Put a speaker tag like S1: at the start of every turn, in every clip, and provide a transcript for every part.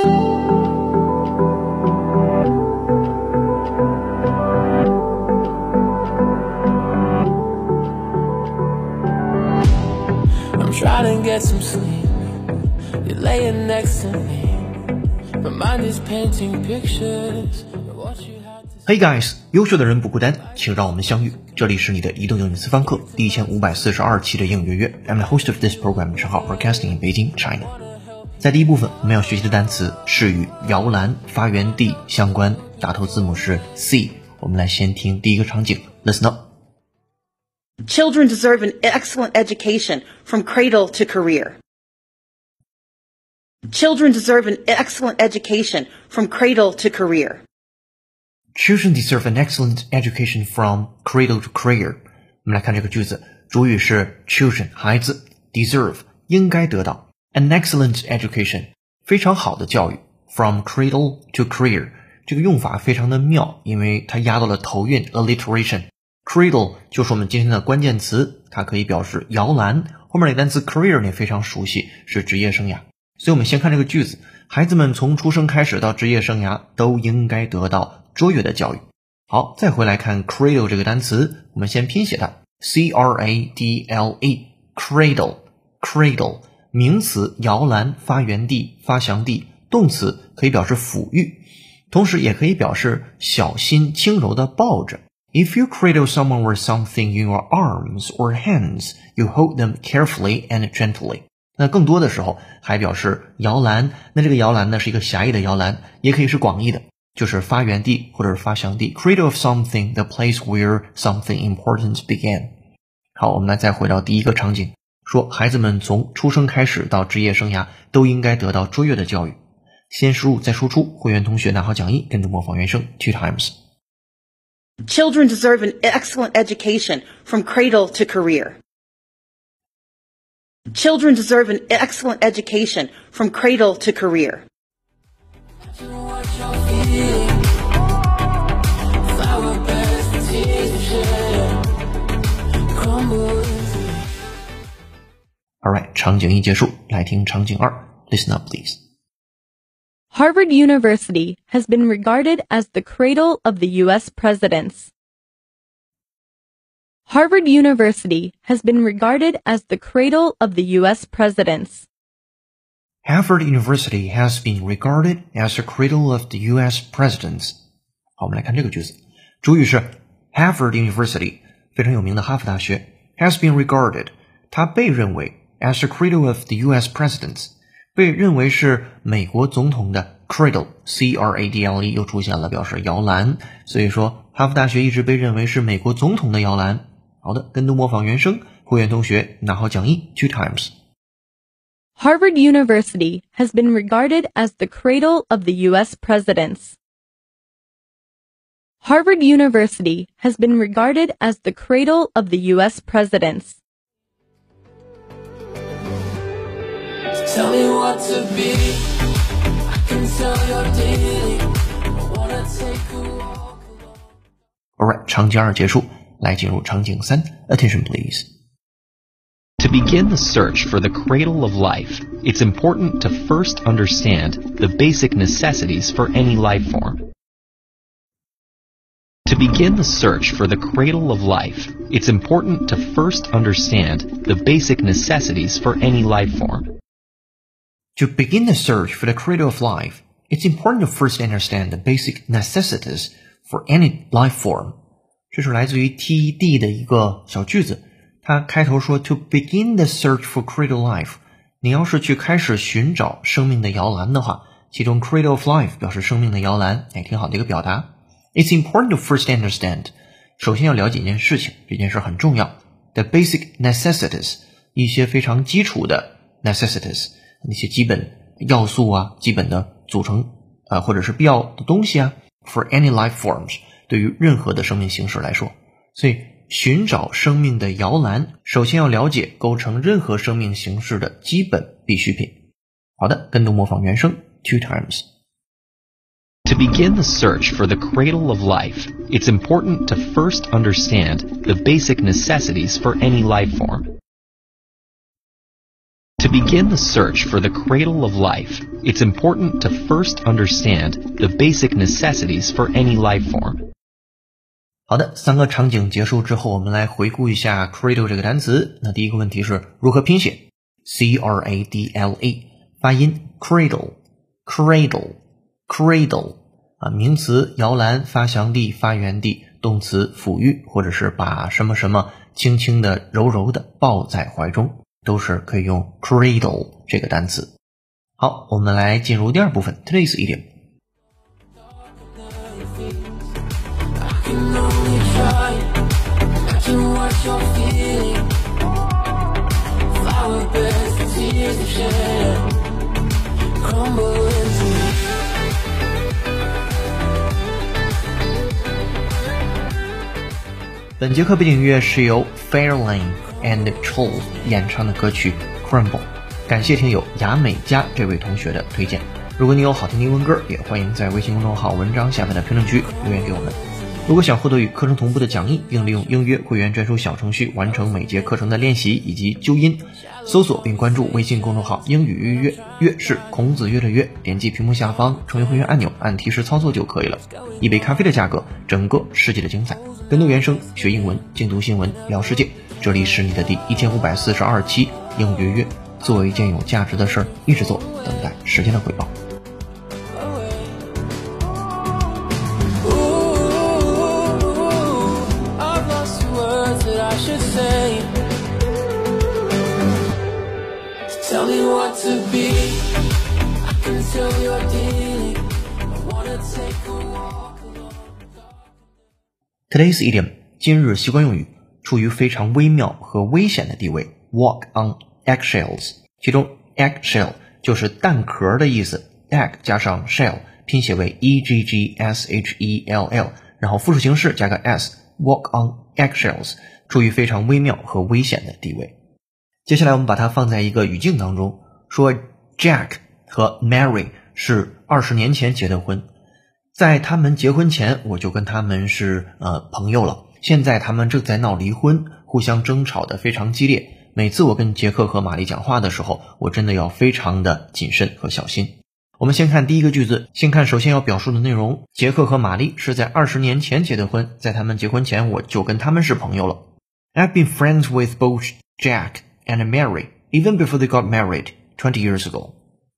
S1: I'm trying to get some sleep. You're laying next to me. My mind is painting pictures of what you had to
S2: Hey guys，优秀的人不孤单，请让我们相遇。这里是你的移动英语私房课第一千五百四十二期的英语约约。I'm the host of this program，陈浩，broadcasting in Beijing, China。 在第一部分，我们要学习的单词是与摇篮发源地相关，打头字母是 C。我们来先听第一个场景，Listen up。
S3: Children deserve an excellent education from cradle to career. Children deserve an excellent education from cradle to career.
S2: Children deserve an excellent education from cradle to career。我们来看这个句子，主语是 children 孩子，deserve 应该得到 an excellent education 非常好的教育 from cradle to career。这个用法非常的妙，因为它压到了头韵 alliteration。cradle 就是我们今天的关键词，它可以表示摇篮。后面那个单词 career 你非常熟悉，是职业生涯。所以我们先看这个句子，孩子们从出生开始到职业生涯都应该得到卓越的教育。好，再回来看 cradle 这个单词，我们先拼写它，c r a d l e，cradle，cradle，名词摇篮、发源地、发祥地，动词可以表示抚育，同时也可以表示小心轻柔的抱着。If you cradle someone or something in your arms or hands, you hold them carefully and gently. 那更多的时候还表示摇篮，那这个摇篮呢是一个狭义的摇篮，也可以是广义的，就是发源地或者是发祥地。Cradle of something, the place where something important began. 好，我们来再回到第一个场景，说孩子们从出生开始到职业生涯都应该得到卓越的教育。先输入再输出，会员同学拿好讲义，跟着模仿原声 two times。
S3: Children deserve an excellent education from cradle to career. Children deserve an excellent education from cradle to career.
S2: Alright，场景一结束，来听场景二，Listen up please。
S4: Harvard University has been regarded as the cradle of the U.S. presidents. Harvard University has been regarded as the cradle of the U.S. presidents.
S2: Harvard University has been regarded as the cradle of the U.S. presidents。好，我们来看这个句子，主语是 Harvard University，非常有名的哈佛大学，has been regarded，它被认为 as the cradle of the U.S. presidents，被认为是美国总统的 cradle，c r a d l e 又出现了，表示摇篮。所以说，哈佛大学一直被认为是美国总统的摇篮。好的，跟读模仿原声，会员同学拿好讲义 two times。
S4: Harvard University has been regarded as the cradle of the U.S. presidents. Harvard University has been regarded as the cradle of the U.S. presidents.
S1: Tell me what to be. I can tell you're dealing. I wanna take a walk.
S2: Alright，场景二结束，来进入场景三，Attention please。
S5: To begin the search for the cradle of life, it's important to first understand the basic necessities for any life form. To begin the search for the cradle of life, it's important to first understand the basic necessities for any life form.
S2: To begin the search for the cradle of life, it's important to first understand the basic necessities for any life form. 这是来自于 TED 的一个小句子，它开头说 To begin the search for cradle life，你要是去开始寻找生命的摇篮的话，其中 cradle of life 表示生命的摇篮，哎，挺好的一个表达。It's important to first understand，首先要了解一件事情，这件事很重要。The basic necessities，一些非常基础的 necessities， 那些基本要素啊，基本的组成啊、或者是必要的东西啊。For any life forms，对于任何的生命形式来说，所以寻找生命的摇篮，首先要了解构成任何生命形式的基本必需品。好的，跟读模仿原声 two times。
S5: To begin the search for the cradle of life, it's important to first understand the basic necessities for any life form. To begin the search for the cradle of life, it's important to first understand the basic necessities for any life form.
S2: 好的，三个场景结束之后，我们来回顾一下 cradle 这个单词。那第一个问题是如何拼写？C R A D L E，发音 cradle，cradle，cradle 啊，名词摇篮、发祥地、发源地；动词抚育，或者是把什么什么轻轻的、柔柔的抱在怀中。都是可以用 cradle 这个单词。好，我们来进入第二部分，today's idiom。本节课背景音乐是由 Fairlane。And Chol 演唱的歌曲《Crumble》，感谢听友雅美佳这位同学的推荐。如果你有好听的英文歌，也欢迎在微信公众号文章下方的评论区留言给我们。如果想获得与课程同步的讲义，并利用英约会员专属小程序完成每节课程的练习以及纠音，搜索并关注微信公众号“英语约约”，约是孔子约的约，点击屏幕下方成为会员按钮，按提示操作就可以了。一杯咖啡的价格，整个世界的精彩。跟读原声，学英文，精读新闻，聊世界。这里是你的第一千五百四十二期英语约，做一件有价值的事儿，一直做，等待时间的回报。Today's idiom，今日习惯用语。处于非常微妙和危险的地位，walk on eggshells。其中，eggshell 就是蛋壳的意思，egg 加上 shell，拼写为 e g g s h e l l，然后复数形式加个 s，walk on eggshells，处于非常微妙和危险的地位。接下来我们把它放在一个语境当中，说 Jack 和 Mary 是二十年前结的婚，在他们结婚前我就跟他们是呃朋友了。现在他们正在闹离婚，互相争吵的非常激烈。每次我跟杰克和玛丽讲话的时候，我真的要非常的谨慎和小心。我们先看第一个句子，先看首先要表述的内容。杰克和玛丽是在二十年前结的婚，在他们结婚前我就跟他们是朋友了。I've been friends with both Jack and Mary even before they got married twenty years ago。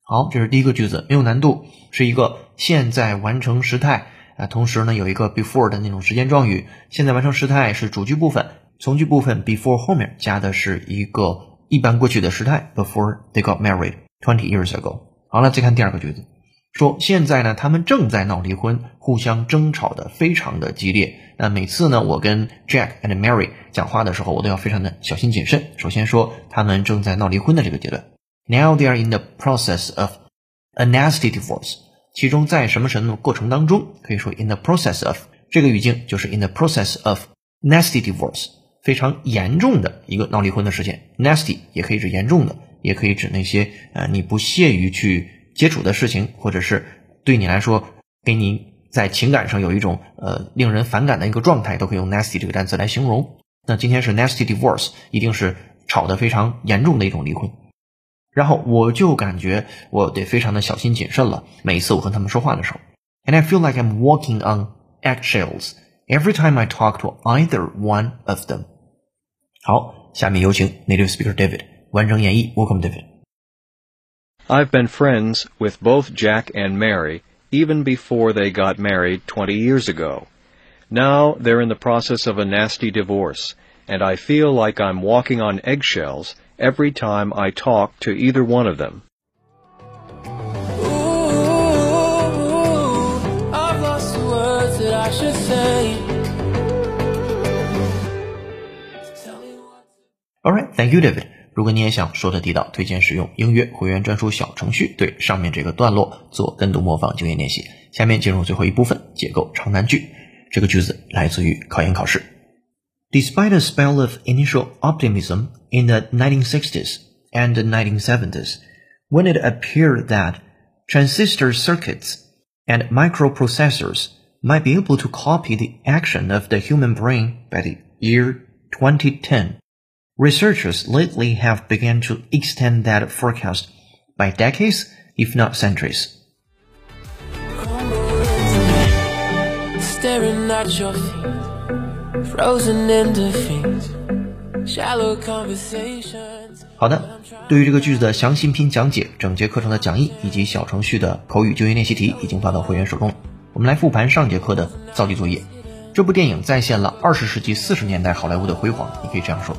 S2: 好，这是第一个句子，没有难度，是一个现在完成时态。啊，同时呢，有一个 before 的那种时间状语，现在完成时态是主句部分，从句部分 before 后面加的是一个一般过去的时态，before they got married twenty years ago。好了，再看第二个句子，说现在呢，他们正在闹离婚，互相争吵的非常的激烈。那每次呢，我跟 Jack and Mary 讲话的时候，我都要非常的小心谨慎。首先说他们正在闹离婚的这个阶段，Now they are in the process of a nasty divorce。其中在什么什么过程当中，可以说 in the process of 这个语境就是 in the process of nasty divorce，非常严重的一个闹离婚的事件。nasty 也可以指严重的，也可以指那些呃你不屑于去接触的事情，或者是对你来说给你在情感上有一种呃令人反感的一个状态，都可以用 nasty 这个单词来形容。那今天是 nasty divorce，一定是吵得非常严重的一种离婚。然后我就感觉我得非常的小心谨慎了。每一次我和他们说话的时候，and I feel like I'm walking on eggshells every time I talk to either one of them。好，下面有请 native speaker David 完整演绎。Welcome, David.
S6: I've been friends with both Jack and Mary even before they got married 20 years ago. Now they're in the process of a nasty divorce, and I feel like I'm walking on eggshells every time I talk to either one of them.
S2: All right, thank you, David. 如果你也想说的地道，推荐使用英约会员专属小程序，对上面这个段落做跟读模仿经验练习。下面进入最后一部分，结构长难句。这个句子来自于考研考试。Despite a spell of initial optimism in the 1960s and the 1970s, when it appeared that transistor circuits and microprocessors might be able to copy the action of the human brain by the year 2010, Researchers lately have begun to extend that forecast by decades, if not centuries.
S1: Staring at your feet,
S2: 好的，对于这个句子的详细拼讲解、整节课程的讲义以及小程序的口语就业练习题已经发到会员手中。我们来复盘上节课的造句作业。这部电影再现了二十世纪四十年代好莱坞的辉煌，你可以这样说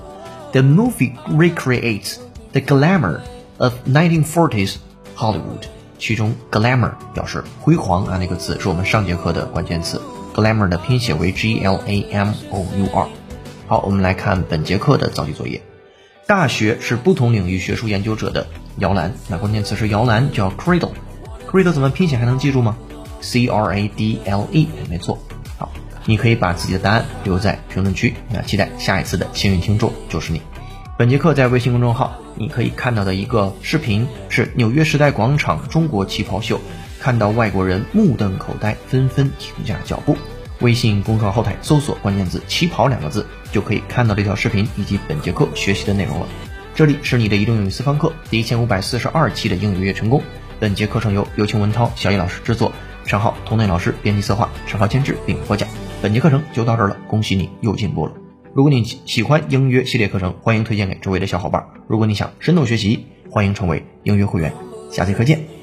S2: ：The movie recreates the glamour of 1940s Hollywood。其中 glamour 表示辉煌啊，那个词是我们上节课的关键词。Glamour 的拼写为 G L A M O U R。好，我们来看本节课的造句作业。大学是不同领域学术研究者的摇篮，那关键词是摇篮，叫 cradle。cradle 怎么拼写还能记住吗？C R A D L E，没错。好，你可以把自己的答案留在评论区，那期待下一次的幸运听众就是你。本节课在微信公众号你可以看到的一个视频是纽约时代广场中国旗袍秀，看到外国人目瞪口呆，纷纷停下脚步。微信公众号后台搜索关键字“旗袍”两个字，就可以看到这条视频以及本节课学习的内容了。这里是你的移动英语私房课第一千五百四十二期的英语月成功。本节课程由有请文涛、小易老师制作，尚浩、童内老师编辑策划，尚浩监制并播讲。本节课程就到这儿了，恭喜你又进步了。如果你喜欢英约系列课程，欢迎推荐给周围的小伙伴。如果你想深度学习，欢迎成为英约会员。下节课见。